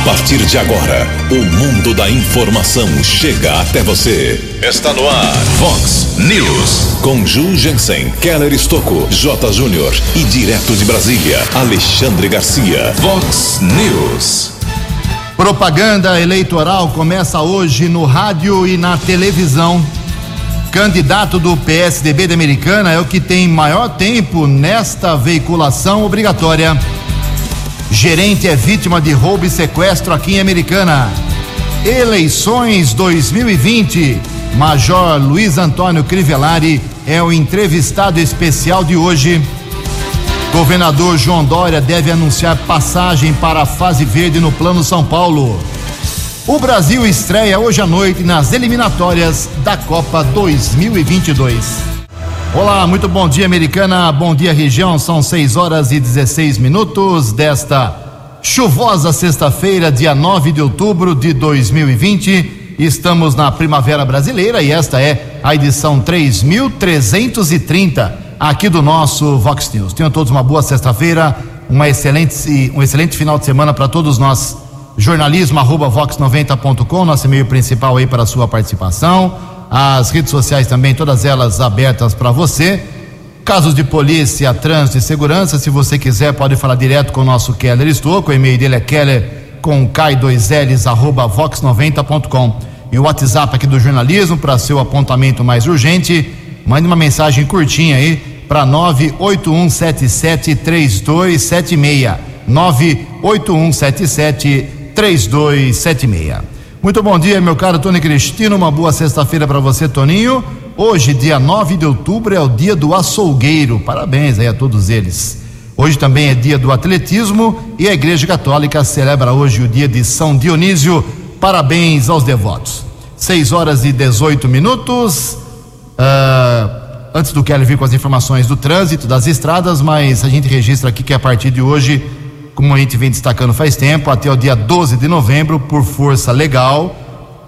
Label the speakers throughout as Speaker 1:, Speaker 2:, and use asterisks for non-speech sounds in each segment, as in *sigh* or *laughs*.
Speaker 1: A partir de agora, o mundo da informação chega até você. Está no ar, Fox News. Com Ju Jensen, Keller Estocco, J. Júnior e direto de Brasília, Alexandre Garcia. Fox News.
Speaker 2: Propaganda eleitoral começa hoje no rádio e na televisão. Candidato do PSDB da Americana é o que tem maior tempo nesta veiculação obrigatória. Gerente é vítima de roubo e sequestro aqui em Americana. Eleições 2020. Major Luiz Antônio Crivellari é o entrevistado especial de hoje. Governador João Dória deve anunciar passagem para a fase verde no Plano São Paulo. O Brasil estreia hoje à noite nas eliminatórias da Copa 2022. Olá, muito bom dia, americana. Bom dia, região. São 6 horas e 16 minutos desta chuvosa sexta-feira, dia 9 de outubro de 2020. Estamos na Primavera Brasileira e esta é a edição 3330 aqui do nosso Vox News. Tenham todos uma boa sexta-feira, uma excelente, um excelente final de semana para todos nós. Jornalismo arroba vox90.com, nosso e-mail principal aí para a sua participação as redes sociais também, todas elas abertas para você. Casos de polícia, trânsito e segurança, se você quiser, pode falar direto com o nosso Keller Estouco. O e-mail dele é keller com K2Ls, arroba vox90.com. E o WhatsApp aqui do jornalismo, para seu apontamento mais urgente, mande uma mensagem curtinha aí para 981773276. 981773276. Muito bom dia, meu caro Tony Cristino. Uma boa sexta-feira para você, Toninho. Hoje, dia 9 de outubro, é o dia do açougueiro. Parabéns aí a todos eles. Hoje também é dia do atletismo e a Igreja Católica celebra hoje o dia de São Dionísio. Parabéns aos devotos. 6 horas e 18 minutos. Uh, antes do Kelly vir com as informações do trânsito, das estradas, mas a gente registra aqui que a partir de hoje como a gente vem destacando faz tempo, até o dia 12 de novembro, por força legal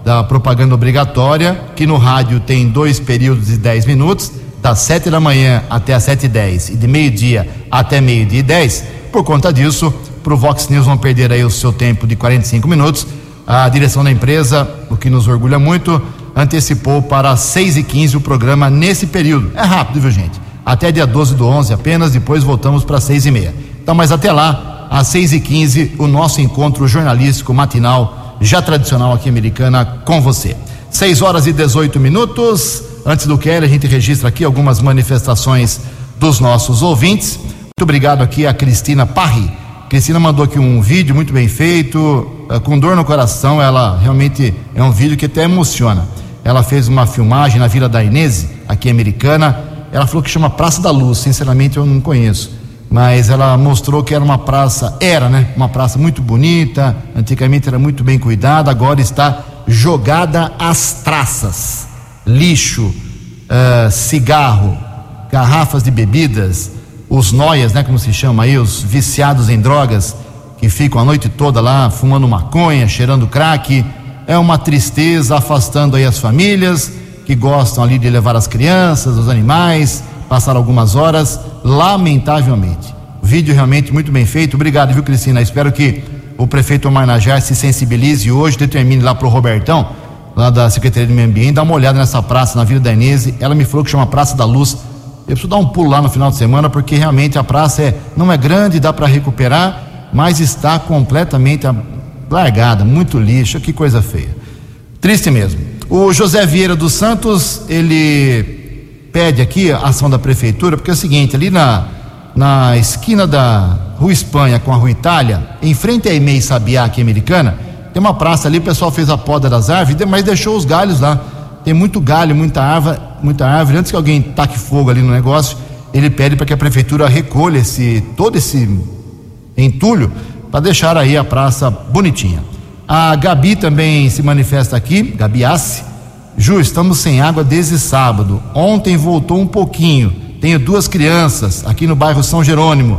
Speaker 2: da propaganda obrigatória, que no rádio tem dois períodos de 10 minutos, das 7 da manhã até as 7 e 10 e de meio-dia até meio-dia e 10. Por conta disso, para o Vox News não perder aí o seu tempo de 45 minutos, a direção da empresa, o que nos orgulha muito, antecipou para 6 e 15 o programa nesse período. É rápido, viu, gente? Até dia 12 do 11 apenas, depois voltamos para 6 e meia. Então, mas até lá, às 6 e 15 o nosso encontro jornalístico matinal, já tradicional aqui americana, com você. 6 horas e 18 minutos. Antes do Kelly, a gente registra aqui algumas manifestações dos nossos ouvintes. Muito obrigado aqui a Cristina Parri. Cristina mandou aqui um vídeo muito bem feito, eh, com dor no coração. Ela realmente é um vídeo que até emociona. Ela fez uma filmagem na Vila da Inês, aqui americana. Ela falou que chama Praça da Luz. Sinceramente, eu não conheço mas ela mostrou que era uma praça, era, né? Uma praça muito bonita, antigamente era muito bem cuidada, agora está jogada às traças. Lixo, uh, cigarro, garrafas de bebidas, os noias, né? Como se chama aí, os viciados em drogas, que ficam a noite toda lá fumando maconha, cheirando crack. É uma tristeza afastando aí as famílias que gostam ali de levar as crianças, os animais, passar algumas horas, lamentavelmente. Vídeo realmente muito bem feito. Obrigado, viu, Cristina? Espero que o prefeito Marnajá se sensibilize hoje, determine lá para o Robertão, lá da Secretaria do Meio Ambiente, dar uma olhada nessa praça na Vila da Inês. Ela me falou que chama Praça da Luz. Eu preciso dar um pulo lá no final de semana, porque realmente a praça é, não é grande, dá para recuperar, mas está completamente largada, muito lixo, que coisa feia. Triste mesmo. O José Vieira dos Santos, ele pede aqui a ação da prefeitura, porque é o seguinte, ali na, na esquina da Rua Espanha com a Rua Itália, em frente à EMEI Sabiá, aqui americana, tem uma praça ali, o pessoal fez a poda das árvores, mas deixou os galhos lá. Tem muito galho, muita árvore, muita árvore. Antes que alguém taque fogo ali no negócio, ele pede para que a prefeitura recolha esse, todo esse entulho para deixar aí a praça bonitinha. A Gabi também se manifesta aqui, Gabi Assi, Ju, estamos sem água desde sábado. Ontem voltou um pouquinho. Tenho duas crianças aqui no bairro São Jerônimo.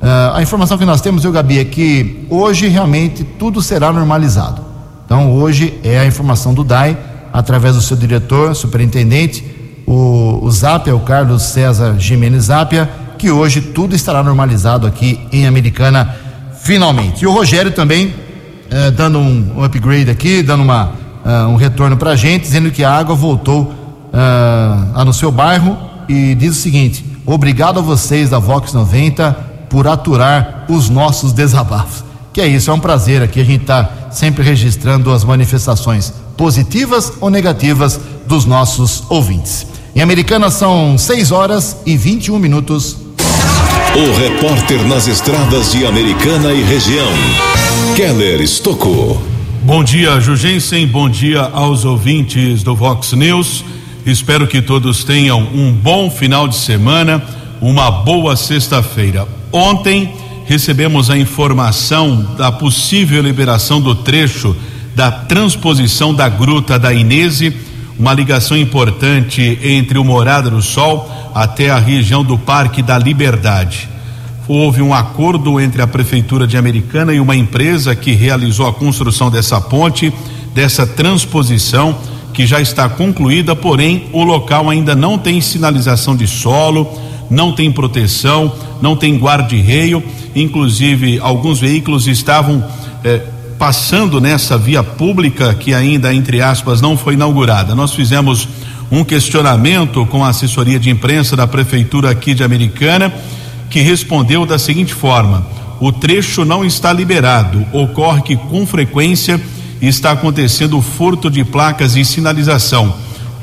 Speaker 2: Uh, a informação que nós temos, eu, Gabi, é que hoje realmente tudo será normalizado. Então, hoje é a informação do DAI, através do seu diretor, superintendente, o, o Zapia, o Carlos César Jimenez Zapia, que hoje tudo estará normalizado aqui em Americana, finalmente. E o Rogério também uh, dando um, um, upgrade aqui, dando uma, uh, um retorno para a gente, dizendo que a água voltou uh, no seu bairro e diz o seguinte: obrigado a vocês da Vox 90 por aturar os nossos desabafos. Que é isso, é um prazer aqui a gente está sempre registrando as manifestações positivas ou negativas dos nossos ouvintes. Em Americana são 6 horas e 21 minutos.
Speaker 1: O repórter nas estradas de Americana e região, Keller Estocou.
Speaker 3: Bom dia, Jugensen. Bom dia aos ouvintes do Vox News. Espero que todos tenham um bom final de semana, uma boa sexta-feira. Ontem recebemos a informação da possível liberação do trecho da transposição da Gruta da Inese, uma ligação importante entre o Morada do Sol até a região do Parque da Liberdade. Houve um acordo entre a Prefeitura de Americana e uma empresa que realizou a construção dessa ponte, dessa transposição, que já está concluída, porém o local ainda não tem sinalização de solo, não tem proteção, não tem guarda-reio, inclusive alguns veículos estavam eh, passando nessa via pública que ainda, entre aspas, não foi inaugurada. Nós fizemos um questionamento com a assessoria de imprensa da prefeitura aqui de Americana, que respondeu da seguinte forma: o trecho não está liberado, ocorre que com frequência está acontecendo furto de placas e sinalização.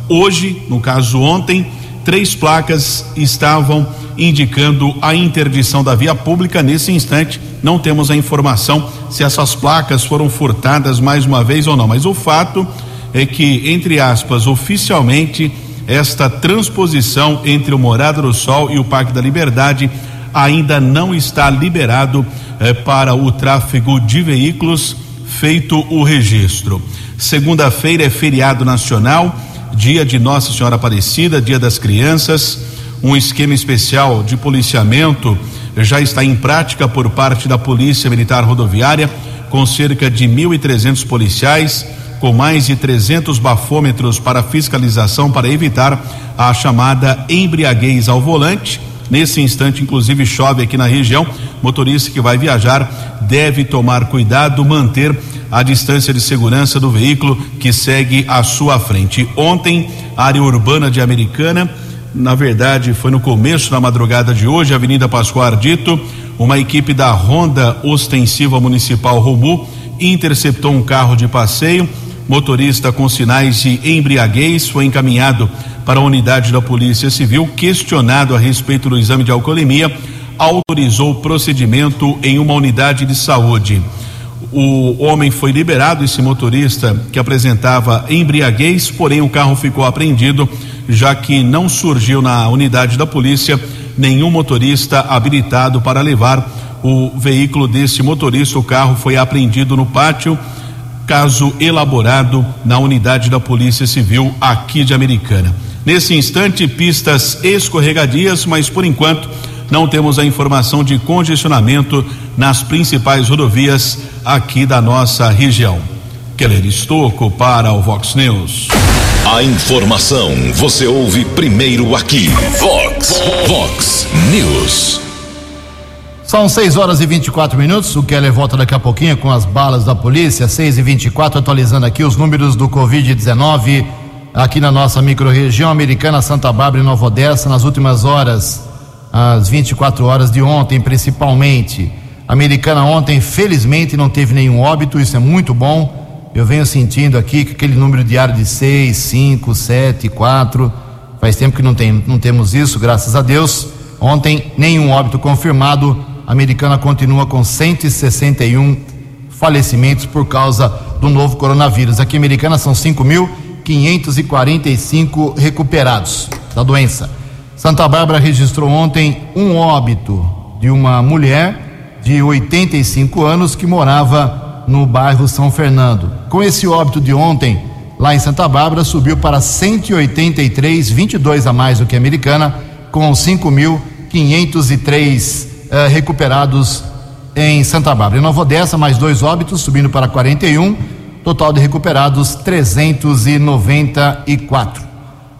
Speaker 3: Hoje, no caso ontem, três placas estavam indicando a interdição da via pública. Nesse instante, não temos a informação se essas placas foram furtadas mais uma vez ou não, mas o fato é que, entre aspas, oficialmente, esta transposição entre o Morada do Sol e o Parque da Liberdade ainda não está liberado eh, para o tráfego de veículos, feito o registro. Segunda-feira é feriado nacional, dia de Nossa Senhora Aparecida, dia das crianças. Um esquema especial de policiamento já está em prática por parte da Polícia Militar Rodoviária, com cerca de 1.300 policiais com mais de 300 bafômetros para fiscalização para evitar a chamada embriaguez ao volante. Nesse instante, inclusive, chove aqui na região. Motorista que vai viajar deve tomar cuidado, manter a distância de segurança do veículo que segue à sua frente. Ontem, área urbana de Americana, na verdade, foi no começo da madrugada de hoje, Avenida Pascoal Ardito, uma equipe da Ronda Ostensiva Municipal Romu interceptou um carro de passeio motorista com sinais de embriaguez foi encaminhado para a unidade da Polícia Civil, questionado a respeito do exame de alcoolemia, autorizou o procedimento em uma unidade de saúde. O homem foi liberado, esse motorista que apresentava embriaguez, porém o carro ficou apreendido, já que não surgiu na unidade da polícia nenhum motorista habilitado para levar o veículo desse motorista. O carro foi apreendido no pátio caso elaborado na unidade da Polícia Civil aqui de Americana. Nesse instante, pistas escorregadias, mas por enquanto não temos a informação de congestionamento nas principais rodovias aqui da nossa região. Keller Estocco para o Vox News.
Speaker 1: A informação você ouve primeiro aqui. Vox, Vox News.
Speaker 2: São 6 horas e 24 minutos. O Keller volta daqui a pouquinho com as balas da polícia. 6 e 24 atualizando aqui os números do Covid-19 aqui na nossa microrregião americana, Santa Bárbara e Nova Odessa, nas últimas horas, às 24 horas de ontem, principalmente. Americana ontem, felizmente, não teve nenhum óbito, isso é muito bom. Eu venho sentindo aqui que aquele número diário de 6, 5, 7, 4. Faz tempo que não, tem, não temos isso, graças a Deus. Ontem, nenhum óbito confirmado a americana continua com 161 falecimentos por causa do novo coronavírus. Aqui em Americana são 5.545 recuperados da doença. Santa Bárbara registrou ontem um óbito de uma mulher de 85 anos que morava no bairro São Fernando. Com esse óbito de ontem, lá em Santa Bárbara, subiu para 183, 22 a mais do que a americana, com 5.503 eh, recuperados em Santa Bárbara. Em Nova Odessa, mais dois óbitos, subindo para 41. Total de recuperados 394.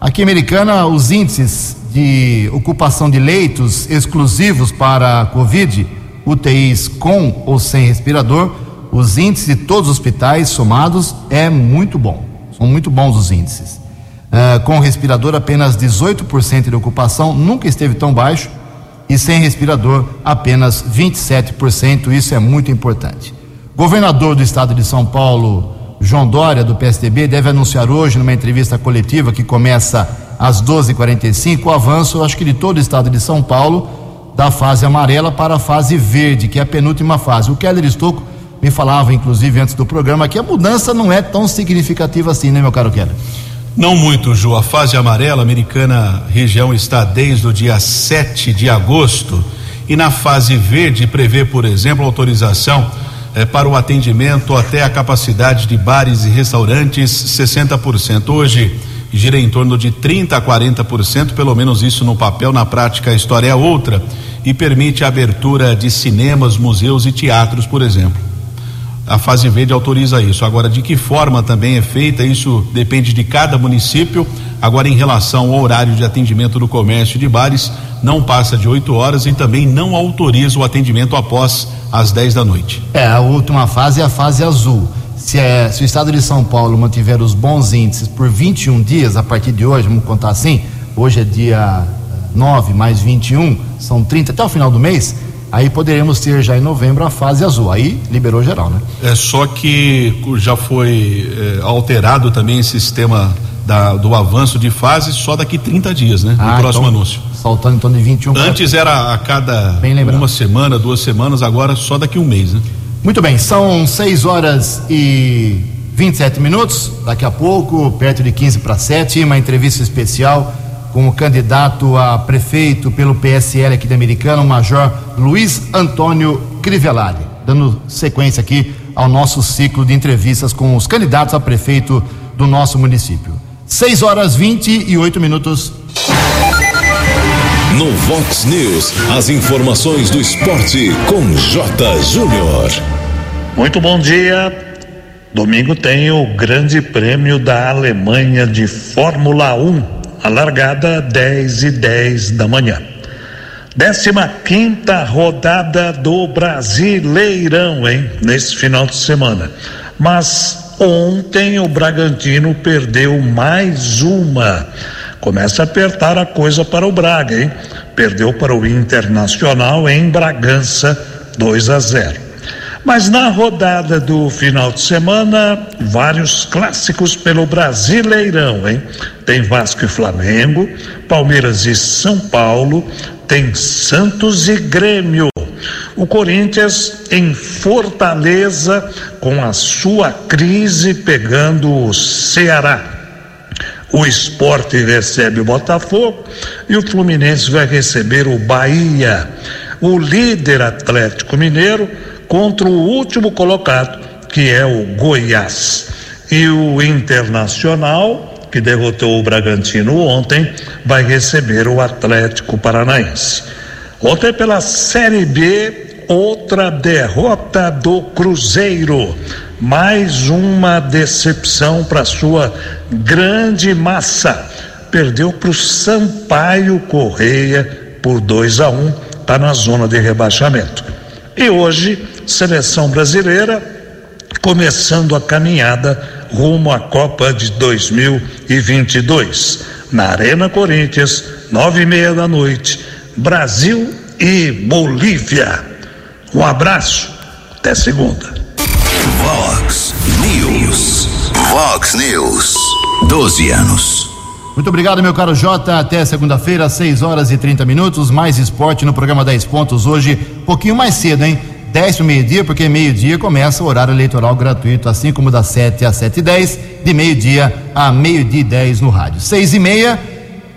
Speaker 2: Aqui em Americana, os índices de ocupação de leitos exclusivos para a Covid, UTIs com ou sem respirador, os índices de todos os hospitais somados é muito bom. São muito bons os índices. Uh, com respirador, apenas 18% de ocupação, nunca esteve tão baixo. E sem respirador, apenas 27%. Isso é muito importante. Governador do estado de São Paulo, João Dória, do PSDB, deve anunciar hoje, numa entrevista coletiva que começa às 12h45, o avanço, acho que de todo o estado de São Paulo, da fase amarela para a fase verde, que é a penúltima fase. O Keller Estocco me falava, inclusive, antes do programa, que a mudança não é tão significativa assim, né, meu caro Keller?
Speaker 3: Não muito, Ju. A fase amarela americana região está desde o dia 7 de agosto. E na fase verde prevê, por exemplo, autorização eh, para o atendimento até a capacidade de bares e restaurantes 60%. Hoje gira em torno de 30 a 40%, pelo menos isso no papel, na prática a história é outra, e permite a abertura de cinemas, museus e teatros, por exemplo a fase verde autoriza isso. Agora, de que forma também é feita, isso depende de cada município. Agora, em relação ao horário de atendimento do comércio de bares, não passa de 8 horas e também não autoriza o atendimento após as 10 da noite.
Speaker 2: É, a última fase é a fase azul. Se, é, se o estado de São Paulo mantiver os bons índices por 21 dias, a partir de hoje, vamos contar assim, hoje é dia 9 mais 21, são 30 até o final do mês Aí poderemos ter já em novembro a fase azul. Aí liberou geral, né?
Speaker 3: É só que já foi é, alterado também esse sistema da, do avanço de fase só daqui 30 dias, né?
Speaker 2: Ah,
Speaker 3: no próximo
Speaker 2: então,
Speaker 3: anúncio.
Speaker 2: Saltando torno de 21
Speaker 3: Antes era a cada uma semana, duas semanas, agora só daqui um mês, né?
Speaker 2: Muito bem, são 6 horas e 27 minutos. Daqui a pouco, perto de 15 para 7, uma entrevista especial com o candidato a prefeito pelo PSL aqui da Americana, o Major Luiz Antônio Crivellari, dando sequência aqui ao nosso ciclo de entrevistas com os candidatos a prefeito do nosso município. 6 horas 28 minutos.
Speaker 1: No Vox News, as informações do esporte com J. Júnior.
Speaker 4: Muito bom dia. Domingo tem o Grande Prêmio da Alemanha de Fórmula 1 a largada 10 e 10 da manhã. 15 quinta rodada do Brasileirão, hein? Nesse final de semana. Mas ontem o Bragantino perdeu mais uma. Começa a apertar a coisa para o Braga, hein? Perdeu para o Internacional em Bragança 2 a 0. Mas na rodada do final de semana, vários clássicos pelo Brasileirão, hein? Tem Vasco e Flamengo, Palmeiras e São Paulo, tem Santos e Grêmio. O Corinthians em Fortaleza com a sua crise pegando o Ceará. O esporte recebe o Botafogo e o Fluminense vai receber o Bahia. O líder Atlético Mineiro contra o último colocado, que é o Goiás. E o Internacional, que derrotou o Bragantino ontem, vai receber o Atlético Paranaense. Ontem, pela Série B, outra derrota do Cruzeiro. Mais uma decepção para sua grande massa. Perdeu para o Sampaio Correia por 2 a 1, um, está na zona de rebaixamento. E hoje seleção brasileira começando a caminhada rumo à Copa de 2022. Na Arena Corinthians, nove e meia da noite, Brasil e Bolívia. Um abraço, até segunda.
Speaker 1: Vox News. Vox News. 12 anos.
Speaker 2: Muito obrigado, meu caro Jota. Até segunda-feira, 6 horas e 30 minutos. Mais esporte no programa 10 pontos hoje, um pouquinho mais cedo, hein? 10 para meio-dia, porque meio-dia começa o horário eleitoral gratuito, assim como das 7 às 7 e 10, de meio-dia a meio-dia e 10 no rádio. 6 e meia,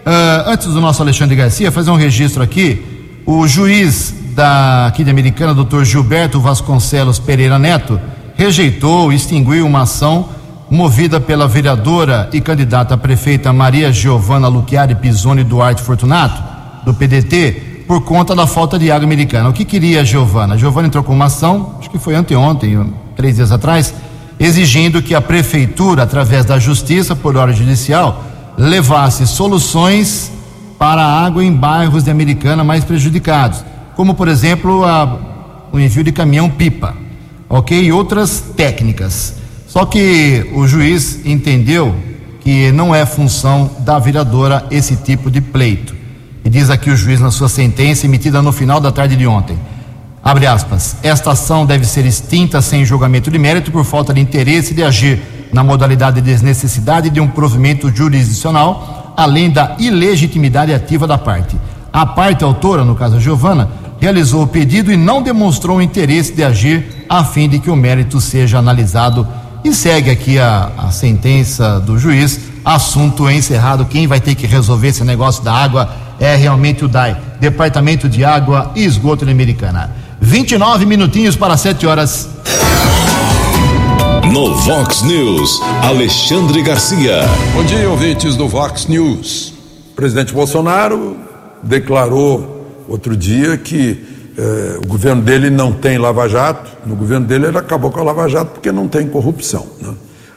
Speaker 2: uh, antes do nosso Alexandre Garcia, fazer um registro aqui. O juiz da, aqui de Americana, doutor Gilberto Vasconcelos Pereira Neto, rejeitou, extinguiu uma ação movida pela vereadora e candidata a prefeita Maria Giovana Luchiari Pisoni Duarte Fortunato, do PDT, por conta da falta de água americana. O que queria a Giovana? A Giovana entrou com uma ação, acho que foi anteontem, três dias atrás, exigindo que a prefeitura, através da justiça, por ordem judicial, levasse soluções para a água em bairros de Americana mais prejudicados, como por exemplo a, o envio de caminhão-pipa. ok? E outras técnicas. Só que o juiz entendeu que não é função da vereadora esse tipo de pleito. E diz aqui o juiz na sua sentença emitida no final da tarde de ontem. Abre aspas. Esta ação deve ser extinta sem julgamento de mérito por falta de interesse de agir na modalidade de desnecessidade de um provimento jurisdicional, além da ilegitimidade ativa da parte. A parte autora, no caso a Giovana, realizou o pedido e não demonstrou interesse de agir a fim de que o mérito seja analisado. E segue aqui a, a sentença do juiz, assunto encerrado. Quem vai ter que resolver esse negócio da água é realmente o DAI, Departamento de Água e Esgoto da Americana. 29 minutinhos para 7 horas.
Speaker 1: No Vox News, Alexandre Garcia.
Speaker 5: Bom dia, ouvintes do Vox News. O presidente Bolsonaro declarou outro dia que eh, o governo dele não tem lava-jato. No governo dele ele acabou com a lava-jato porque não tem corrupção. Né?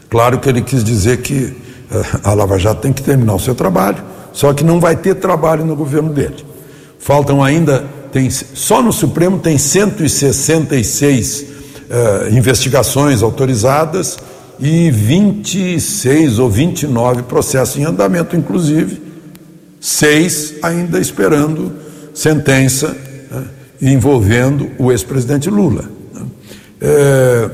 Speaker 5: Claro que ele quis dizer que eh, a lava-jato tem que terminar o seu trabalho, só que não vai ter trabalho no governo dele. Faltam ainda, tem, só no Supremo tem 166 uh, investigações autorizadas e 26 ou 29 processos em andamento, inclusive, seis ainda esperando sentença né, envolvendo o ex-presidente Lula. É,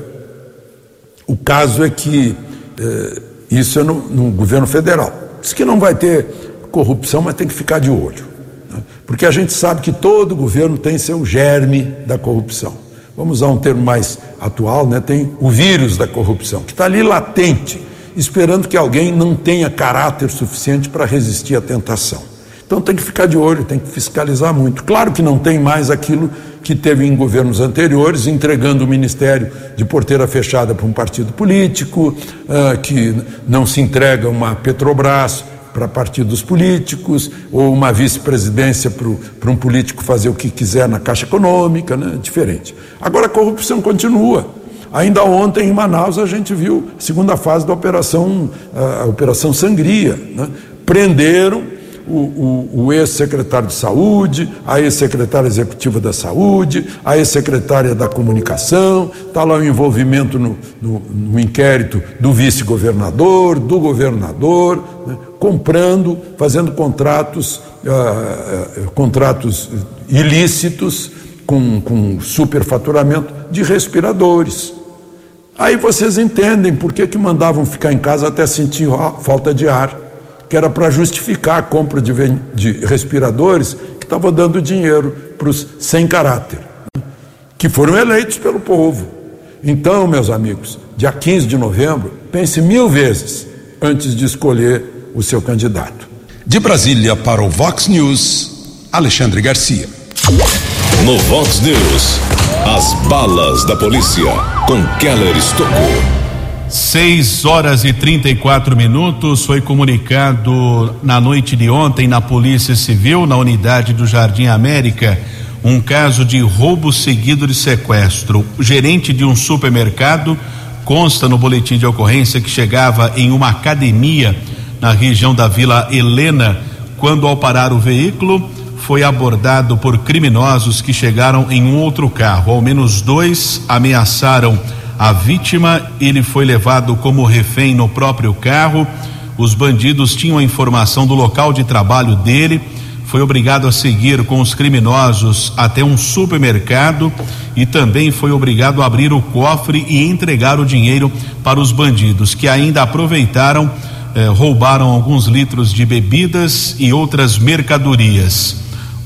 Speaker 5: o caso é que é, isso é no, no, governo federal. Diz que não vai ter corrupção, mas tem que ficar de olho. Né, porque a gente sabe que todo governo tem seu germe da corrupção vamos usar um termo mais atual, né, tem o vírus da corrupção, que está ali latente, esperando que alguém não tenha caráter suficiente para resistir à tentação. Então tem que ficar de olho, tem que fiscalizar muito. Claro que não tem mais aquilo que teve em governos anteriores, entregando o ministério de porteira fechada para um partido político, uh, que não se entrega uma Petrobras, para partidos políticos, ou uma vice-presidência para um político fazer o que quiser na Caixa Econômica, né? diferente. Agora a corrupção continua. Ainda ontem em Manaus a gente viu a segunda fase da operação, a Operação Sangria. Né? Prenderam o, o, o ex-secretário de Saúde, a ex-secretária executiva da Saúde, a ex-secretária da Comunicação, está lá o envolvimento no, no, no inquérito do vice-governador, do governador, né? comprando, fazendo contratos, uh, uh, contratos ilícitos com, com superfaturamento de respiradores. Aí vocês entendem por que, que mandavam ficar em casa até sentir falta de ar, que era para justificar a compra de, de respiradores que estava dando dinheiro para os sem caráter, né? que foram eleitos pelo povo. Então, meus amigos, dia 15 de novembro, pense mil vezes antes de escolher o seu candidato.
Speaker 1: De Brasília para o Vox News, Alexandre Garcia. No Vox News, as balas da polícia com Keller Estocou.
Speaker 3: 6 horas e 34 minutos foi comunicado na noite de ontem na Polícia Civil, na unidade do Jardim América, um caso de roubo seguido de sequestro. O gerente de um supermercado consta no boletim de ocorrência que chegava em uma academia na região da Vila Helena, quando ao parar o veículo foi abordado por criminosos que chegaram em um outro carro. Ao menos dois ameaçaram a vítima, ele foi levado como refém no próprio carro. Os bandidos tinham a informação do local de trabalho dele, foi obrigado a seguir com os criminosos até um supermercado e também foi obrigado a abrir o cofre e entregar o dinheiro para os bandidos, que ainda aproveitaram eh, roubaram alguns litros de bebidas e outras mercadorias.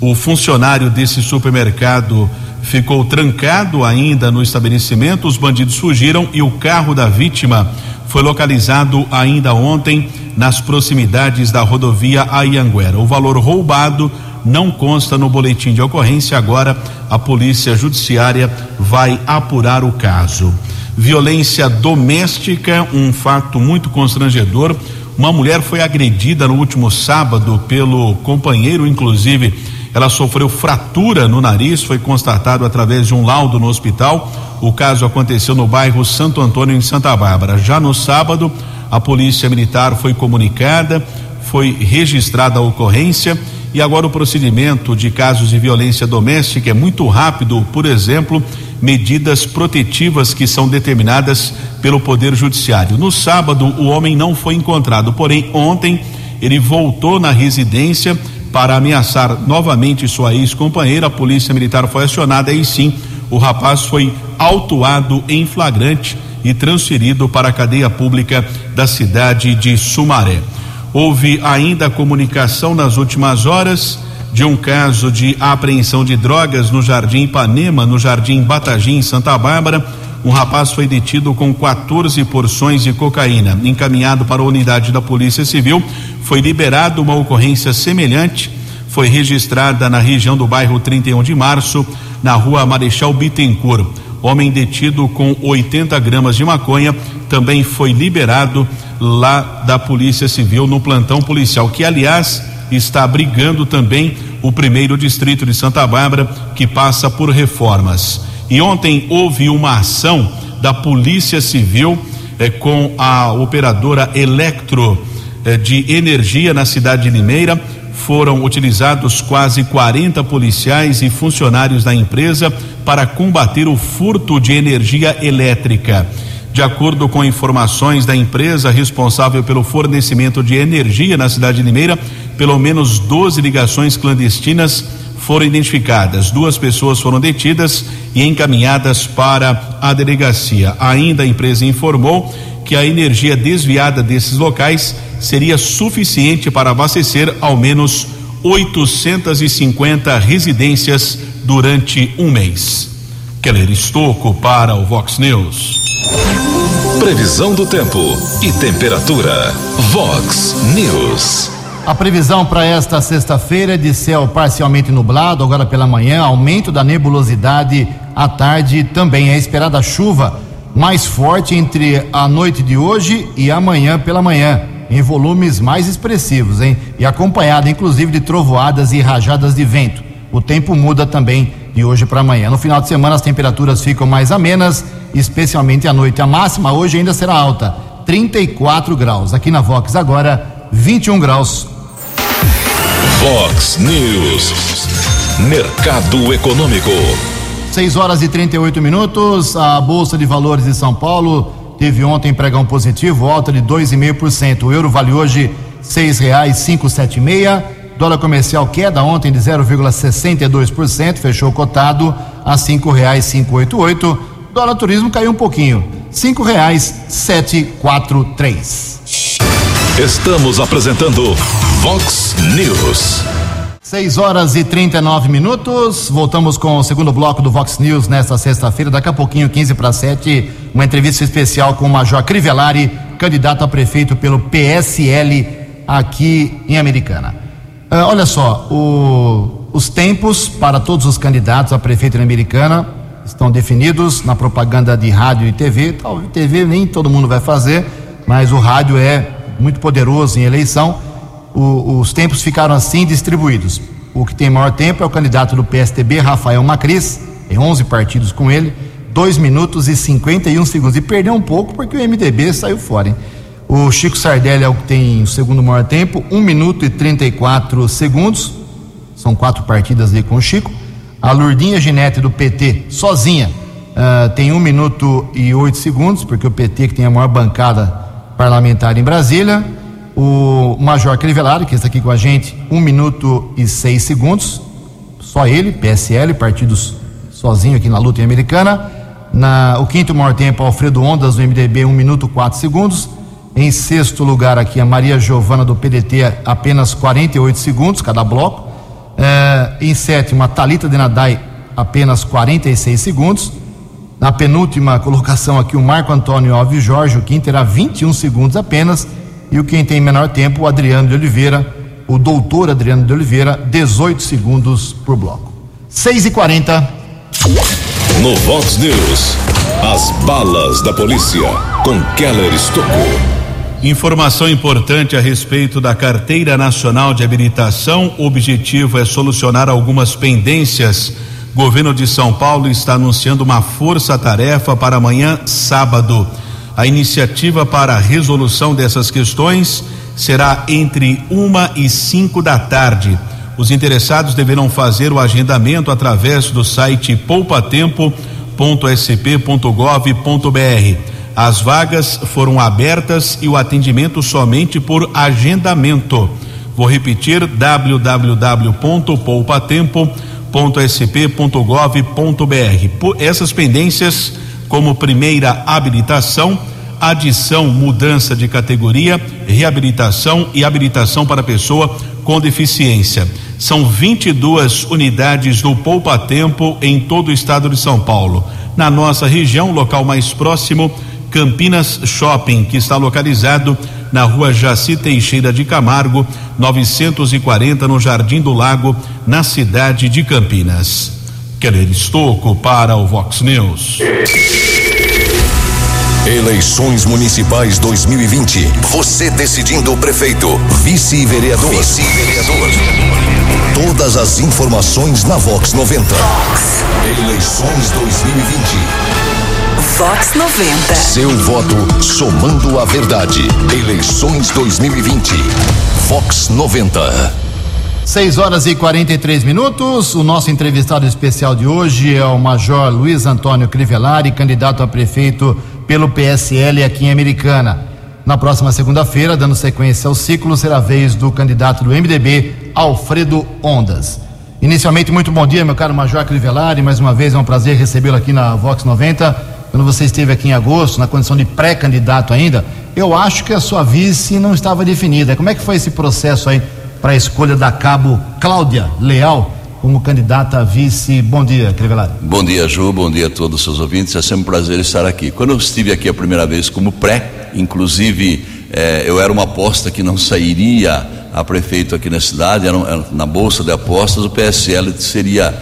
Speaker 3: O funcionário desse supermercado ficou trancado ainda no estabelecimento, os bandidos fugiram e o carro da vítima foi localizado ainda ontem nas proximidades da rodovia Ayanguera. O valor roubado não consta no boletim de ocorrência, agora a Polícia Judiciária vai apurar o caso. Violência doméstica, um fato muito constrangedor. Uma mulher foi agredida no último sábado pelo companheiro, inclusive ela sofreu fratura no nariz, foi constatado através de um laudo no hospital. O caso aconteceu no bairro Santo Antônio, em Santa Bárbara. Já no sábado, a Polícia Militar foi comunicada, foi registrada a ocorrência e agora o procedimento de casos de violência doméstica é muito rápido. Por exemplo, medidas protetivas que são determinadas pelo Poder Judiciário. No sábado, o homem não foi encontrado, porém, ontem ele voltou na residência para ameaçar novamente sua ex-companheira. A polícia militar foi acionada e sim, o rapaz foi autuado em flagrante e transferido para a cadeia pública da cidade de Sumaré. Houve ainda comunicação nas últimas horas de um caso de apreensão de drogas no Jardim Ipanema, no Jardim Batagim, em Santa Bárbara. Um rapaz foi detido com 14 porções de cocaína. Encaminhado para a unidade da Polícia Civil, foi liberado uma ocorrência semelhante. Foi registrada na região do bairro 31 de março, na rua Marechal Bittencourt. Homem detido com 80 gramas de maconha também foi liberado lá da Polícia Civil no plantão policial, que aliás está abrigando também o primeiro distrito de Santa Bárbara, que passa por reformas. E ontem houve uma ação da Polícia Civil eh, com a operadora Electro eh, de Energia na cidade de Limeira. Foram utilizados quase 40 policiais e funcionários da empresa para combater o furto de energia elétrica. De acordo com informações da empresa responsável pelo fornecimento de energia na cidade de Limeira, pelo menos 12 ligações clandestinas foram identificadas. Duas pessoas foram detidas e encaminhadas para a delegacia. Ainda a empresa informou que a energia desviada desses locais seria suficiente para abastecer ao menos 850 residências durante um mês. Keller Estocco para o Vox News.
Speaker 1: Previsão do tempo e temperatura. Vox News.
Speaker 2: A previsão para esta sexta-feira é de céu parcialmente nublado, agora pela manhã, aumento da nebulosidade à tarde, também é esperada chuva mais forte entre a noite de hoje e amanhã pela manhã, em volumes mais expressivos, hein? E acompanhada inclusive de trovoadas e rajadas de vento. O tempo muda também de hoje para amanhã. No final de semana as temperaturas ficam mais amenas, especialmente à noite. A máxima hoje ainda será alta, 34 graus. Aqui na Vox agora 21 graus.
Speaker 1: Vox News. Mercado Econômico.
Speaker 2: 6 horas e 38 minutos. A Bolsa de Valores de São Paulo teve ontem pregão positivo, alta de 2,5%. O euro vale hoje seis reais cinco sete meia. Dólar comercial queda ontem de 0,62%, fechou cotado a cinco reais cinco oito oito. Dólar turismo caiu um pouquinho, cinco reais sete quatro três.
Speaker 1: Estamos apresentando Vox News.
Speaker 2: 6 horas e 39 minutos. Voltamos com o segundo bloco do Vox News nesta sexta-feira. Daqui a pouquinho, 15 para 7, uma entrevista especial com o Major Crivellari, candidato a prefeito pelo PSL aqui em Americana. Uh, olha só, o, os tempos para todos os candidatos a prefeito em Americana estão definidos na propaganda de rádio e TV. Talvez TV nem todo mundo vai fazer, mas o rádio é muito poderoso em eleição. O, os tempos ficaram assim distribuídos. O que tem maior tempo é o candidato do PSTB, Rafael Macris, tem 11 partidos com ele, 2 minutos e 51 segundos. E perdeu um pouco porque o MDB saiu fora, hein? O Chico Sardelli é o que tem o segundo maior tempo, 1 minuto e 34 segundos. São quatro partidas aí com o Chico. A Lurdinha Ginete do PT, sozinha, uh, tem 1 minuto e 8 segundos, porque o PT que tem a maior bancada parlamentar em Brasília. O Major Crivellari, que está aqui com a gente, 1 minuto e 6 segundos. Só ele, PSL, partidos sozinho aqui na luta americana. Na, o quinto maior tempo, Alfredo Ondas, do MDB, 1 minuto e 4 segundos. Em sexto lugar aqui a Maria Giovana do PDT, apenas 48 segundos cada bloco. É, em sétimo, a Talita de Nadai, apenas 46 segundos. Na penúltima colocação aqui, o Marco Antônio Alves Jorge, o quinto terá 21 segundos apenas. E o quem tem menor tempo, o Adriano de Oliveira, o doutor Adriano de Oliveira, 18 segundos por bloco. 6 e 40
Speaker 1: No Vox News, as balas da polícia com Keller Estocou.
Speaker 3: Informação importante a respeito da Carteira Nacional de Habilitação. O objetivo é solucionar algumas pendências. Governo de São Paulo está anunciando uma força-tarefa para amanhã, sábado. A iniciativa para a resolução dessas questões será entre uma e cinco da tarde. Os interessados deverão fazer o agendamento através do site poupatempo.com.br www.sp.gov.br. As vagas foram abertas e o atendimento somente por agendamento. Vou repetir: www.poupatempo.sp.gov.br. Por essas pendências, como primeira habilitação, adição, mudança de categoria, reabilitação e habilitação para pessoa com deficiência. São 22 unidades do Poupa Tempo em todo o estado de São Paulo. Na nossa região, local mais próximo, Campinas Shopping, que está localizado na rua Jaci Teixeira de Camargo, 940, no Jardim do Lago, na cidade de Campinas. Keller Estocco para o Vox News.
Speaker 1: Eleições Municipais 2020. Você decidindo o prefeito, vice-vereador. Vice-vereador. Todas as informações na Vox 90. Vox. Eleições 2020.
Speaker 6: Vox 90.
Speaker 1: Seu voto somando a verdade. Eleições 2020. Vox 90.
Speaker 2: 6 horas e 43 minutos. O nosso entrevistado especial de hoje é o Major Luiz Antônio Crivellari, candidato a prefeito pelo PSL aqui em Americana. Na próxima segunda-feira, dando sequência ao ciclo, será a vez do candidato do MDB, Alfredo Ondas. Inicialmente, muito bom dia, meu caro Major Crivellari. Mais uma vez é um prazer recebê-lo aqui na Vox 90. Quando você esteve aqui em agosto, na condição de pré-candidato ainda, eu acho que a sua vice não estava definida. Como é que foi esse processo aí para a escolha da cabo Cláudia Leal como candidata a vice. Bom dia, Crivellari.
Speaker 7: Bom dia, Ju. Bom dia a todos os seus ouvintes. É sempre um prazer estar aqui. Quando eu estive aqui a primeira vez como pré, inclusive eh, eu era uma aposta que não sairia a prefeito aqui na cidade, era, era na bolsa de apostas, o PSL seria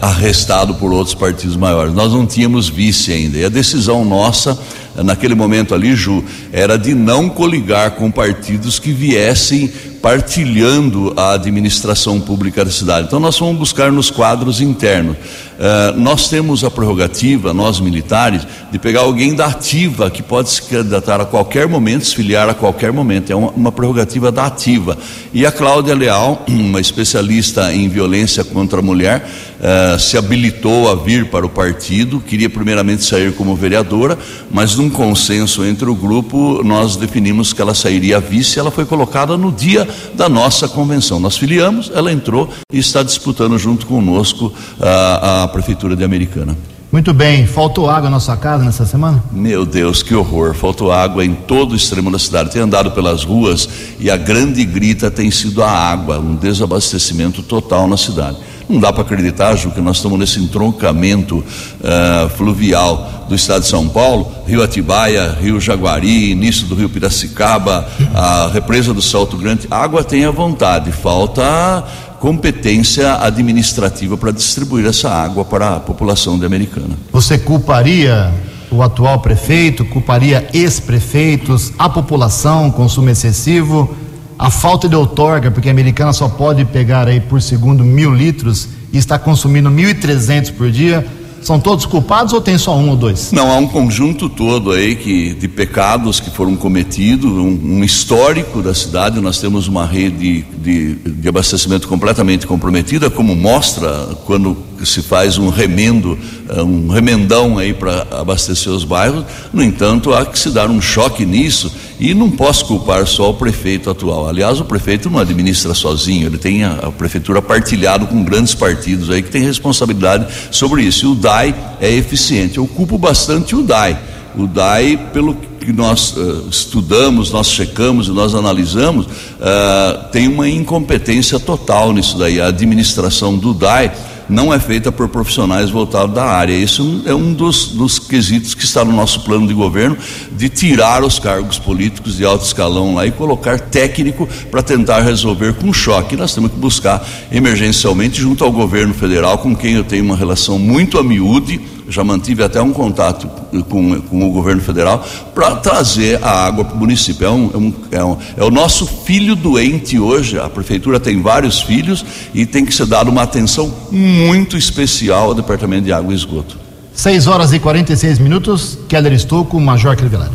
Speaker 7: arrestado por outros partidos maiores. Nós não tínhamos vice ainda. E a decisão nossa naquele momento ali, Ju, era de não coligar com partidos que viessem partilhando a administração pública da cidade. Então, nós vamos buscar nos quadros internos. Uh, nós temos a prerrogativa, nós militares, de pegar alguém da ativa que pode se candidatar a qualquer momento, se filiar a qualquer momento. É uma, uma prerrogativa da ativa. E a Cláudia Leal, *clears throat* uma especialista em violência contra a mulher, uh, se habilitou a vir para o partido, queria primeiramente sair como vereadora, mas num consenso entre o grupo, nós definimos que ela sairia vice, ela foi colocada no dia da nossa convenção. Nós filiamos, ela entrou e está disputando junto conosco a, a Prefeitura de Americana.
Speaker 2: Muito bem, faltou água na sua casa nessa semana?
Speaker 7: Meu Deus, que horror! Faltou água em todo o extremo da cidade. Tenho andado pelas ruas e a grande grita tem sido a água, um desabastecimento total na cidade. Não dá para acreditar, Ju, que nós estamos nesse entroncamento uh, fluvial do estado de São Paulo, Rio Atibaia, Rio Jaguari, início do Rio Piracicaba, a represa do Salto Grande. Água tem à vontade, falta competência administrativa para distribuir essa água para a população de Americana.
Speaker 2: Você culparia o atual prefeito, culparia ex-prefeitos, a população, consumo excessivo? A falta de outorga, porque a americana só pode pegar aí por segundo mil litros e está consumindo 1.300 por dia. São todos culpados ou tem só um ou dois?
Speaker 7: Não, há um conjunto todo aí que, de pecados que foram cometidos, um, um histórico da cidade. Nós temos uma rede de, de abastecimento completamente comprometida, como mostra quando se faz um remendo, eh, um remendão aí para abastecer os bairros. No entanto, há que se dar um choque nisso e não posso culpar só o prefeito atual. Aliás, o prefeito não administra sozinho, ele tem a, a prefeitura partilhado com grandes partidos aí que tem responsabilidade sobre isso. E o DAI é eficiente. Eu culpo bastante o DAI. O DAI, pelo que nós uh, estudamos, nós checamos e nós analisamos, uh, tem uma incompetência total nisso daí. A administração do DAI não é feita por profissionais voltados da área. Isso é um dos, dos quesitos que está no nosso plano de governo, de tirar os cargos políticos de alto escalão lá e colocar técnico para tentar resolver com choque. Nós temos que buscar emergencialmente junto ao governo federal, com quem eu tenho uma relação muito amiúde já mantive até um contato com, com o governo federal para trazer a água para o município. É, um, é, um, é, um, é, o nosso filho doente hoje. A prefeitura tem vários filhos e tem que ser dada uma atenção muito especial ao Departamento de Água e Esgoto.
Speaker 2: 6 horas e 46 minutos. Keller Estouco, Major Crivellari.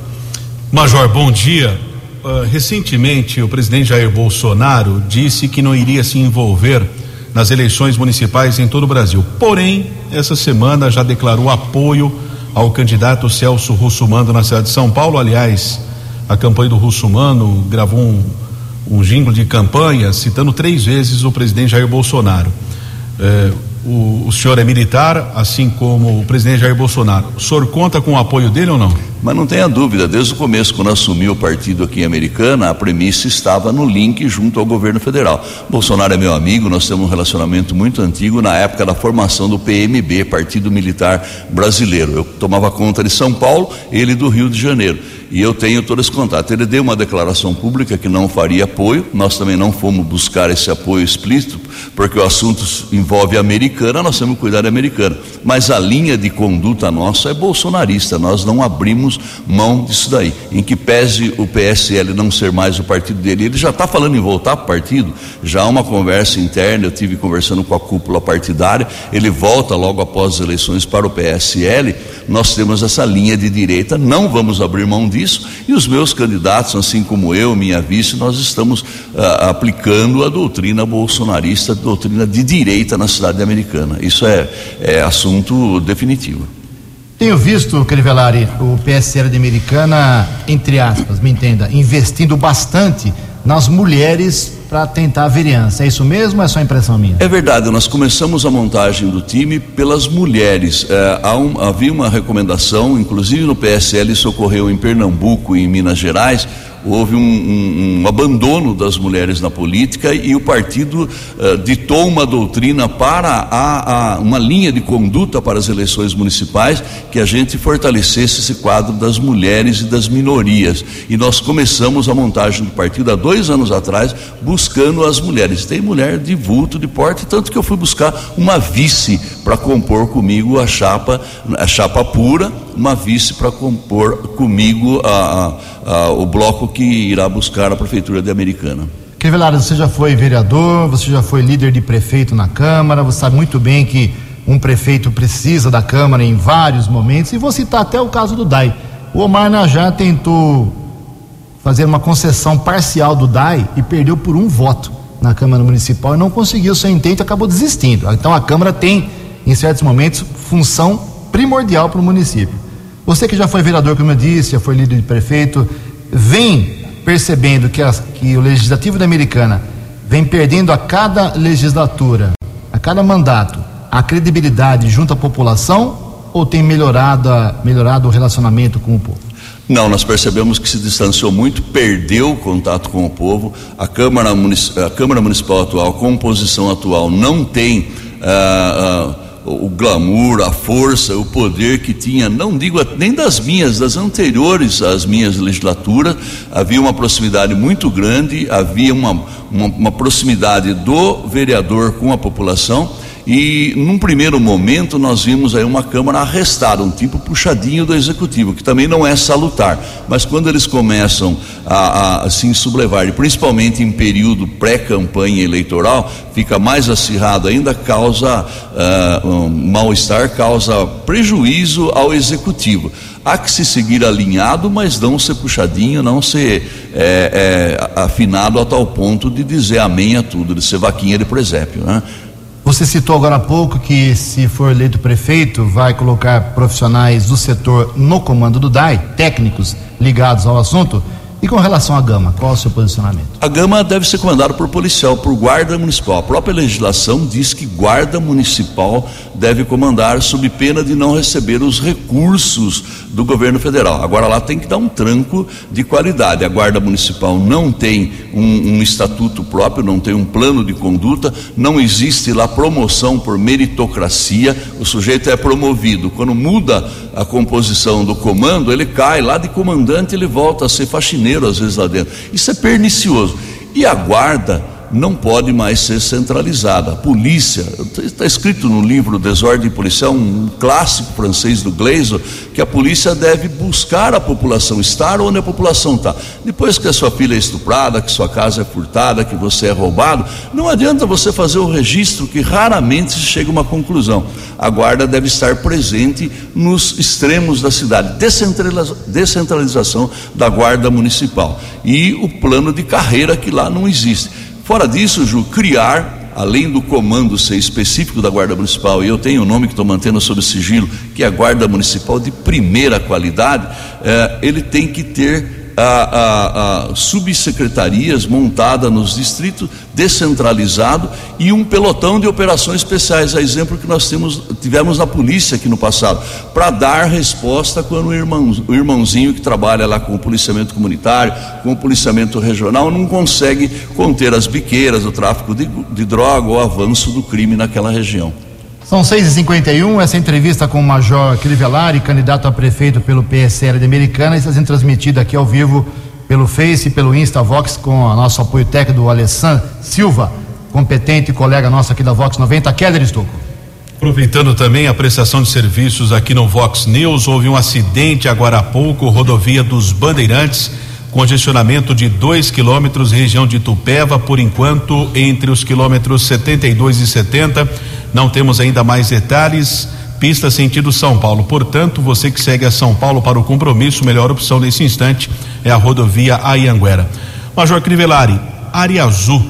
Speaker 3: Major, bom dia. Uh, recentemente, o presidente Jair Bolsonaro disse que não iria se envolver nas eleições municipais em todo o Brasil. Porém, essa semana já declarou apoio ao candidato Celso Russumano na cidade de São Paulo. Aliás, a campanha do Russumano gravou um, um jingle de campanha citando três vezes o presidente Jair Bolsonaro. É, o, o, senhor é militar, assim como o presidente Jair Bolsonaro. O senhor conta com o apoio dele ou não?
Speaker 7: Mas não tenha dúvida, desde o começo, quando assumiu o partido aqui em Americana, a premissa estava no link junto ao governo federal. Bolsonaro é meu amigo, nós temos um relacionamento muito antigo na época da formação do PMB, Partido Militar Brasileiro. Eu tomava conta de São Paulo, ele do Rio de Janeiro e eu tenho todo esse contato. Ele deu uma declaração pública que não faria apoio, nós também não fomos buscar esse apoio explícito, porque o assunto envolve a americana, nós temos que cuidar da americana. Mas a linha de conduta nossa é bolsonarista, nós não abrimos mão disso daí. Em que pese o PSL não ser mais o partido dele, ele já está falando em voltar para o partido, já há uma conversa interna, eu tive conversando com a cúpula partidária, ele volta logo após as eleições para o PSL, nós temos essa linha de direita, não vamos abrir mão disso isso, e os meus candidatos, assim como eu, minha vice, nós estamos uh, aplicando a doutrina bolsonarista, a doutrina de direita na cidade americana. Isso é, é assunto definitivo.
Speaker 2: Tenho visto, Crivellari, o PSL de Americana, entre aspas, me entenda, investindo bastante nas mulheres para tentar a vereança. É isso mesmo ou é só impressão minha?
Speaker 7: É verdade, nós começamos a montagem do time pelas mulheres. É, um, havia uma recomendação, inclusive no PSL, isso ocorreu em Pernambuco e em Minas Gerais houve um, um, um, abandono das mulheres na política e o partido uh, ditou uma doutrina para a, a, uma linha de conduta para as eleições municipais que a gente fortalecesse esse quadro das mulheres e das minorias. E nós começamos a montagem do partido há dois anos atrás, buscando as mulheres. Tem mulher de vulto, de porte, tanto que eu fui buscar uma vice para compor comigo a chapa, a chapa pura, uma vice para compor comigo a, a, o bloco que irá buscar a Prefeitura de Americana.
Speaker 2: Crivellaro, você já foi vereador, você já foi líder de prefeito na Câmara, você sabe muito bem que um prefeito precisa da Câmara em vários momentos, e vou citar até o caso do DAI. O Omar Najá tentou fazer uma concessão parcial do DAI e perdeu por um voto na Câmara Municipal e não conseguiu seu intento acabou desistindo. Então a Câmara tem, em certos momentos, função primordial para o município. Você que já foi vereador, como eu disse, já foi líder de prefeito, vem percebendo que, que o legislativo da Americana vem perdendo a cada legislatura, a cada mandato, a credibilidade junto à população ou tem melhorado, melhorado o relacionamento com o povo?
Speaker 7: Não, nós percebemos que se distanciou muito, perdeu o contato com o povo. A Câmara, a Câmara Municipal atual, a composição atual, não tem. Uh, uh, o glamour, a força, o poder que tinha, não digo nem das minhas, das anteriores às minhas legislaturas, havia uma proximidade muito grande, havia uma, uma, uma proximidade do vereador com a população e num primeiro momento nós vimos aí uma Câmara arrestada, um tipo puxadinho do Executivo, que também não é salutar. Mas quando eles começam a, a, a se sublevar, e principalmente em período pré-campanha eleitoral, fica mais acirrado ainda, causa uh, um mal-estar, causa prejuízo ao Executivo há que se seguir alinhado, mas não ser puxadinho, não ser é, é, afinado a tal ponto de dizer amém a tudo, de ser vaquinha de presépio. Né?
Speaker 2: Você citou agora há pouco que, se for eleito prefeito, vai colocar profissionais do setor no comando do DAI, técnicos ligados ao assunto. E com relação à Gama, qual é o seu posicionamento?
Speaker 7: A Gama deve ser comandada por policial, por guarda municipal. A própria legislação diz que guarda municipal deve comandar sob pena de não receber os recursos do governo federal. Agora lá tem que dar um tranco de qualidade. A guarda municipal não tem um, um estatuto próprio, não tem um plano de conduta, não existe lá promoção por meritocracia. O sujeito é promovido. Quando muda a composição do comando, ele cai lá de comandante, ele volta a ser faxineiro às vezes lá dentro. Isso é pernicioso. E a guarda não pode mais ser centralizada. A polícia, está escrito no livro Desordem Policial, um clássico francês do Gleison, que a polícia deve buscar a população, estar onde a população está. Depois que a sua filha é estuprada, que sua casa é furtada, que você é roubado, não adianta você fazer o registro que raramente se chega a uma conclusão. A guarda deve estar presente nos extremos da cidade, descentralização da guarda municipal e o plano de carreira que lá não existe. Fora disso, Ju, criar além do comando ser específico da Guarda Municipal, e eu tenho um nome que estou mantendo sob sigilo, que é a Guarda Municipal de primeira qualidade, eh, ele tem que ter a, a, a subsecretarias montada nos distritos, descentralizado e um pelotão de operações especiais, a exemplo que nós temos, tivemos na polícia aqui no passado, para dar resposta quando o, irmão, o irmãozinho que trabalha lá com o policiamento comunitário, com o policiamento regional, não consegue conter as biqueiras, o tráfico de, de droga ou o avanço do crime naquela região.
Speaker 2: São 6h51, essa entrevista com o Major Crivellari, candidato a prefeito pelo PSL de Americana, está sendo transmitida aqui ao vivo pelo Face e pelo Insta Vox com o nosso apoio técnico do Alessandro Silva, competente colega nosso aqui da Vox 90, Keller Estocco.
Speaker 3: Aproveitando também a prestação de serviços aqui no Vox News, houve um acidente agora há pouco, rodovia dos Bandeirantes, congestionamento de 2 quilômetros, região de Tupéva, por enquanto, entre os quilômetros 72 e 70 não temos ainda mais detalhes. Pista sentido São Paulo. Portanto, você que segue a São Paulo para o compromisso, melhor opção nesse instante é a rodovia Ayanguera. Major Crivellari, área azul.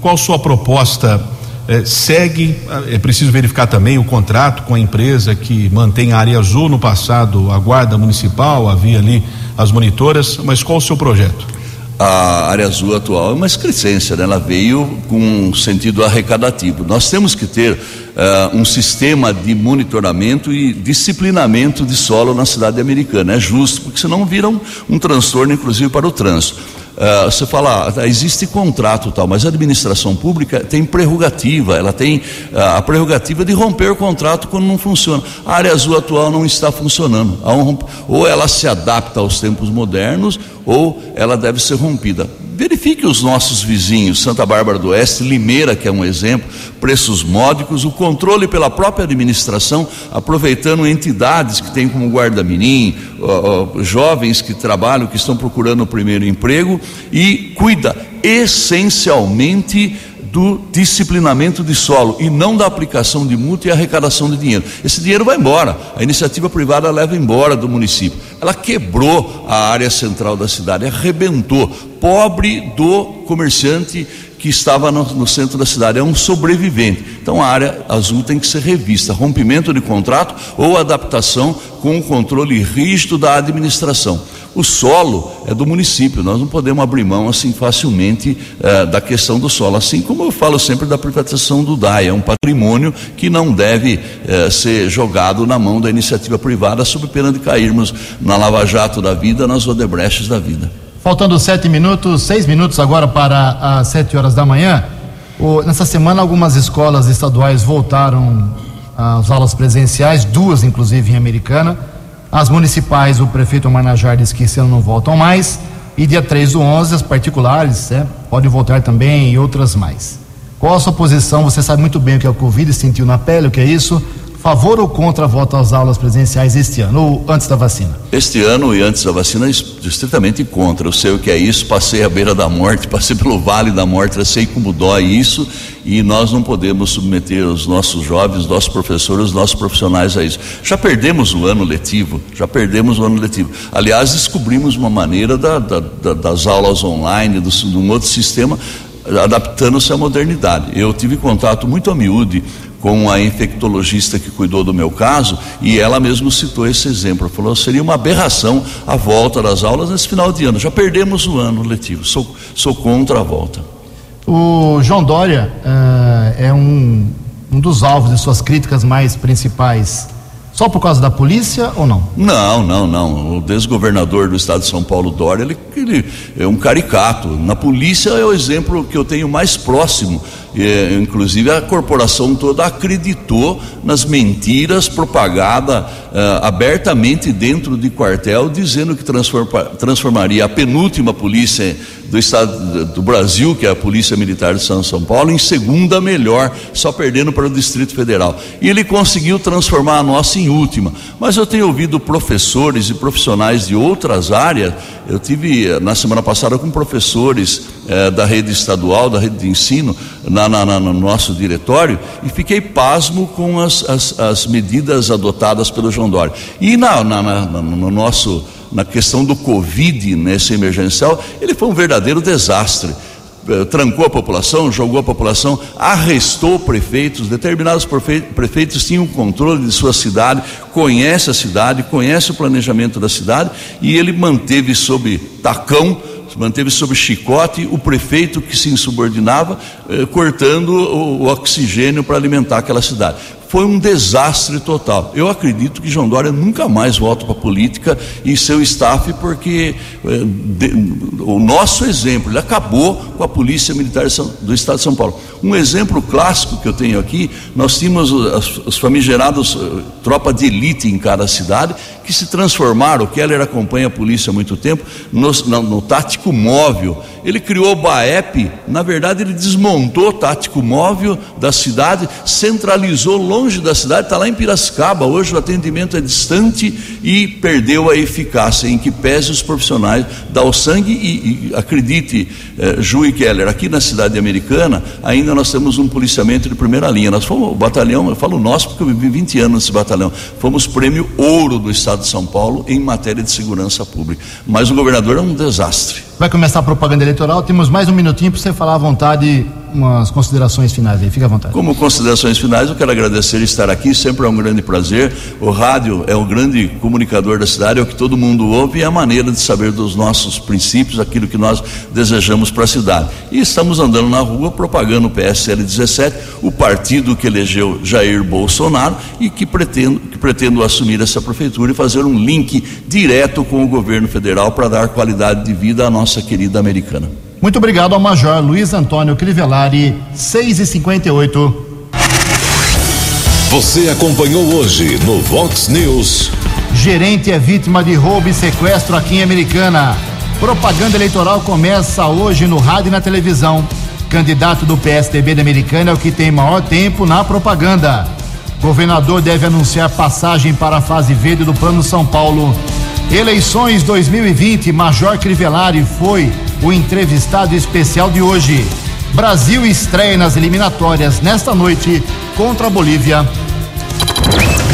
Speaker 3: Qual sua proposta? Eh, segue, é preciso verificar também o contrato com a empresa que mantém a área azul. No passado, a Guarda Municipal, havia ali as monitoras, mas qual o seu projeto?
Speaker 7: a área azul atual é uma excrescência, né? ela veio com um sentido arrecadativo. Nós temos que ter uh, um sistema de monitoramento e disciplinamento de solo na cidade americana. É justo, porque senão vira um, um transtorno, inclusive, para o trânsito. Uh, você fala, ah, existe contrato tal, mas a administração pública tem prerrogativa, ela tem uh, a prerrogativa de romper o contrato quando não funciona. A área azul atual não está funcionando. Ou ela se adapta aos tempos modernos, ou ela deve ser rompida. Verifique os nossos vizinhos, Santa Bárbara do Oeste, Limeira, que é um exemplo, preços módicos, o controle pela própria administração, aproveitando entidades que têm como guarda-mirim, jovens que trabalham, que estão procurando o primeiro emprego e cuida essencialmente do disciplinamento de solo e não da aplicação de multa e arrecadação de dinheiro. Esse dinheiro vai embora, a iniciativa privada leva embora do município. Ela quebrou a área central da cidade, arrebentou. Pobre do comerciante que estava no, no, centro da cidade, é um sobrevivente. Então a área azul tem que ser revista, rompimento de contrato ou adaptação com o controle rígido da administração. O solo é do município, nós não podemos abrir mão assim facilmente eh, da questão do solo, assim como eu falo sempre da privatização do DAI, é um patrimônio que não deve eh, ser jogado na mão da iniciativa privada, sob pena de cairmos na Lava Jato da vida, nas Odebrechts da vida.
Speaker 2: Faltando sete minutos, seis minutos agora para as sete horas da manhã. O, nessa semana, algumas escolas estaduais voltaram às aulas presenciais, duas inclusive em Americana. As municipais, o prefeito Marnajar disse que esse ano não voltam mais. E dia 3 do 11, as particulares é, podem voltar também e outras mais. Qual a sua posição? Você sabe muito bem o que é o Covid, sentiu na pele o que é isso favor ou contra a volta às aulas presenciais este ano, ou antes da vacina?
Speaker 7: Este ano e antes da vacina, estritamente contra. Eu sei o que é isso, passei à beira da morte, *laughs* passei pelo vale da morte, eu sei como dói isso, e nós não podemos submeter os nossos jovens, os nossos professores, os nossos profissionais a isso. Já perdemos o ano letivo, já perdemos o ano letivo. Aliás, descobrimos uma maneira da, da, da, das aulas online, do, de um outro sistema, adaptando-se à modernidade. Eu tive contato muito a miúde com a infectologista que cuidou do meu caso e ela mesmo citou esse exemplo. Falou: seria uma aberração a volta das aulas nesse final de ano. Já perdemos o ano letivo. Sou, sou contra a volta.
Speaker 2: O João Dória uh, é um, um dos alvos de suas críticas mais principais só por causa da polícia ou não?
Speaker 7: Não, não, não. O desgovernador do estado de São Paulo, Dória, ele, ele é um caricato. Na polícia é o exemplo que eu tenho mais próximo. É, inclusive a corporação toda acreditou nas mentiras propagadas é, abertamente dentro de quartel, dizendo que transforma, transformaria a penúltima polícia do estado do Brasil, que é a Polícia Militar de São, São Paulo, em segunda melhor, só perdendo para o Distrito Federal. E ele conseguiu transformar a nossa em última. Mas eu tenho ouvido professores e profissionais de outras áreas. Eu tive na semana passada com professores eh, da rede estadual, da rede de ensino, na, na, na, no nosso diretório, e fiquei pasmo com as, as, as medidas adotadas pelo João Dória. E na, no nosso na questão do Covid, nesse emergencial, ele foi um verdadeiro desastre. eh, trancou a população, jogou a população, arrestou prefeitos, determinados prefeitos tinham controle de sua cidade, conhece a cidade, conhece o planejamento da cidade e ele manteve sob tacão manteve sob chicote o prefeito que se insubordinava, eh, cortando o oxigênio para alimentar aquela cidade foi um desastre total. Eu acredito que João Dória nunca mais volta para a política e seu staff, porque eh, de, o nosso exemplo, ele acabou com a Polícia Militar do Estado de São Paulo. Um exemplo clássico que eu tenho aqui, nós tínhamos os, os famigerados uh, tropa de elite em cada cidade, que se transformaram, o Keller acompanha a polícia há muito tempo, no, no, no tático móvel. Ele criou o BAEP, na verdade ele desmontou o tático móvel da cidade, centralizou longe da cidade, está lá em Piracicaba, hoje o atendimento é distante e perdeu a eficácia, em que pese os profissionais dar o sangue e, e acredite, eh, Ju e Keller, aqui na cidade americana ainda nós temos um policiamento de primeira linha, nós fomos o batalhão, eu falo nós porque eu vivi 20 anos nesse batalhão, fomos prêmio ouro do estado Estado de São Paulo em matéria de segurança pública. Mas o governador é um desastre.
Speaker 2: Vai começar a propaganda eleitoral, temos mais um minutinho para você falar à vontade umas considerações finais aí, fica à vontade.
Speaker 7: Como considerações finais, eu quero agradecer estar aqui, sempre é um grande prazer. O rádio é o grande comunicador da cidade, é o que todo mundo ouve e é a maneira de saber dos nossos princípios, aquilo que nós desejamos para a cidade. E estamos andando na rua propagando o PSL 17, o partido que elegeu Jair Bolsonaro e que pretendo, que pretendo assumir essa prefeitura e fazer um link direto com o governo federal para dar qualidade de vida à nossa querida americana.
Speaker 2: Muito obrigado ao Major Luiz Antônio Crivellari, 6 e 58
Speaker 1: Você acompanhou hoje no Vox News.
Speaker 2: Gerente é vítima de roubo e sequestro aqui em Americana. Propaganda eleitoral começa hoje no rádio e na televisão. Candidato do PSDB da Americana é o que tem maior tempo na propaganda. Governador deve anunciar passagem para a fase verde do Plano São Paulo. Eleições 2020, Major Crivellari foi o entrevistado especial de hoje. Brasil estreia nas eliminatórias nesta noite contra a Bolívia.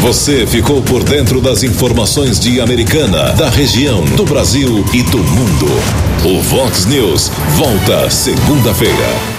Speaker 1: Você ficou por dentro das informações de Americana, da região, do Brasil e do mundo. O Vox News volta segunda-feira.